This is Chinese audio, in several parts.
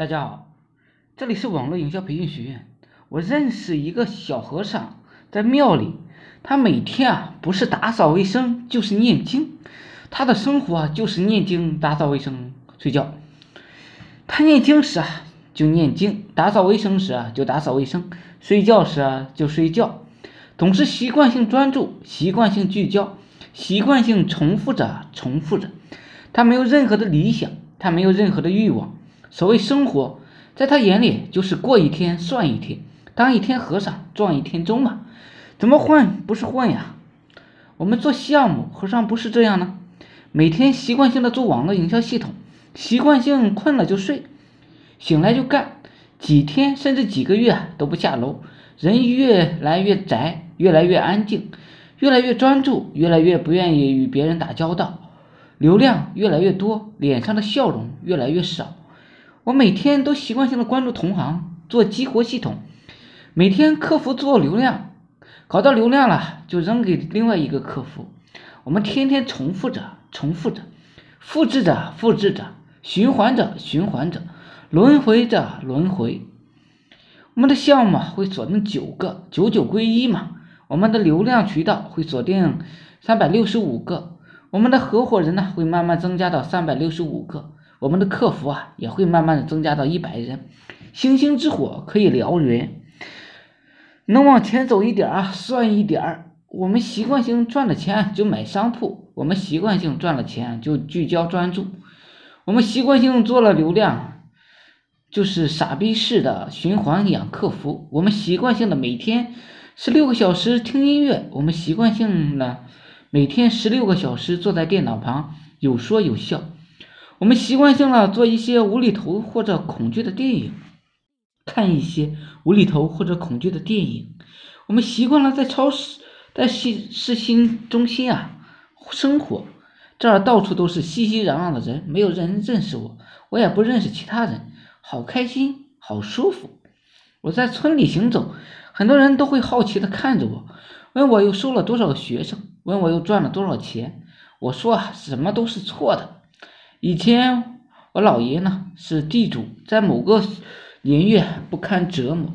大家好，这里是网络营销培训学院。我认识一个小和尚，在庙里，他每天啊不是打扫卫生就是念经，他的生活啊就是念经、打扫卫生、睡觉。他念经时啊就念经，打扫卫生时啊就打扫卫生，睡觉时啊就睡觉，总是习惯性专注、习惯性聚焦、习惯性重复着、重复着。他没有任何的理想，他没有任何的欲望。所谓生活，在他眼里就是过一天算一天，当一天和尚撞一天钟嘛。怎么混不是混呀？我们做项目何尝不是这样呢？每天习惯性的做网络营销系统，习惯性困了就睡，醒来就干，几天甚至几个月都不下楼，人越来越宅，越来越安静，越来越专注，越来越不愿意与别人打交道，流量越来越多，脸上的笑容越来越少。我每天都习惯性的关注同行做激活系统，每天客服做流量，搞到流量了就扔给另外一个客服。我们天天重复着，重复着，复制着，复制着，循环着，循环着，轮回着，轮回。我们的项目会锁定九个，九九归一嘛。我们的流量渠道会锁定三百六十五个，我们的合伙人呢会慢慢增加到三百六十五个。我们的客服啊也会慢慢的增加到一百人，星星之火可以燎原，能往前走一点啊，算一点儿。我们习惯性赚了钱就买商铺，我们习惯性赚了钱就聚焦专注，我们习惯性做了流量，就是傻逼式的循环养客服。我们习惯性的每天十六个小时听音乐，我们习惯性的每天十六个小时坐在电脑旁有说有笑。我们习惯性了做一些无厘头或者恐惧的电影，看一些无厘头或者恐惧的电影。我们习惯了在超市、在市市心中心啊生活，这儿到处都是熙熙攘攘的人，没有人认识我，我也不认识其他人，好开心，好舒服。我在村里行走，很多人都会好奇的看着我，问我又收了多少个学生，问我又赚了多少钱。我说，什么都是错的。以前我姥爷呢是地主，在某个年月不堪折磨，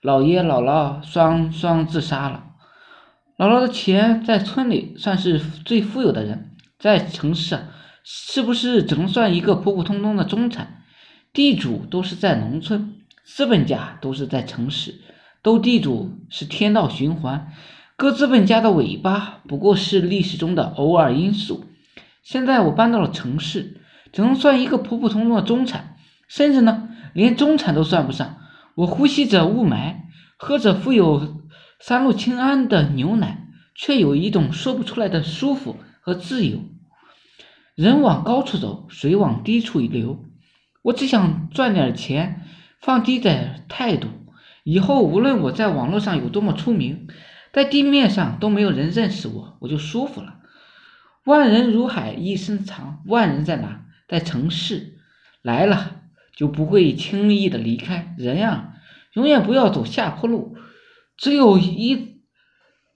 姥爷姥姥双双自杀了。姥姥的钱在村里算是最富有的人，在城市啊，是不是只能算一个普普通通的中产？地主都是在农村，资本家都是在城市。斗地主是天道循环，割资本家的尾巴不过是历史中的偶尔因素。现在我搬到了城市。只能算一个普普通通的中产，甚至呢，连中产都算不上。我呼吸着雾霾，喝着富有三鹿氰胺的牛奶，却有一种说不出来的舒服和自由。人往高处走，水往低处流。我只想赚点钱，放低点态度。以后无论我在网络上有多么出名，在地面上都没有人认识我，我就舒服了。万人如海，一身藏。万人在哪？在城市来了就不会轻易的离开。人呀，永远不要走下坡路，只有一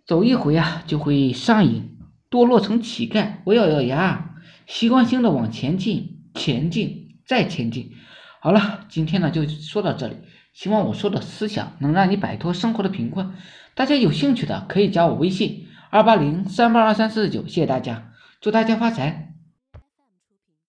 走一回啊，就会上瘾，堕落成乞丐。我咬咬牙，习惯性的往前进，前进，再前进。好了，今天呢就说到这里，希望我说的思想能让你摆脱生活的贫困。大家有兴趣的可以加我微信二八零三八二三四九，谢谢大家，祝大家发财。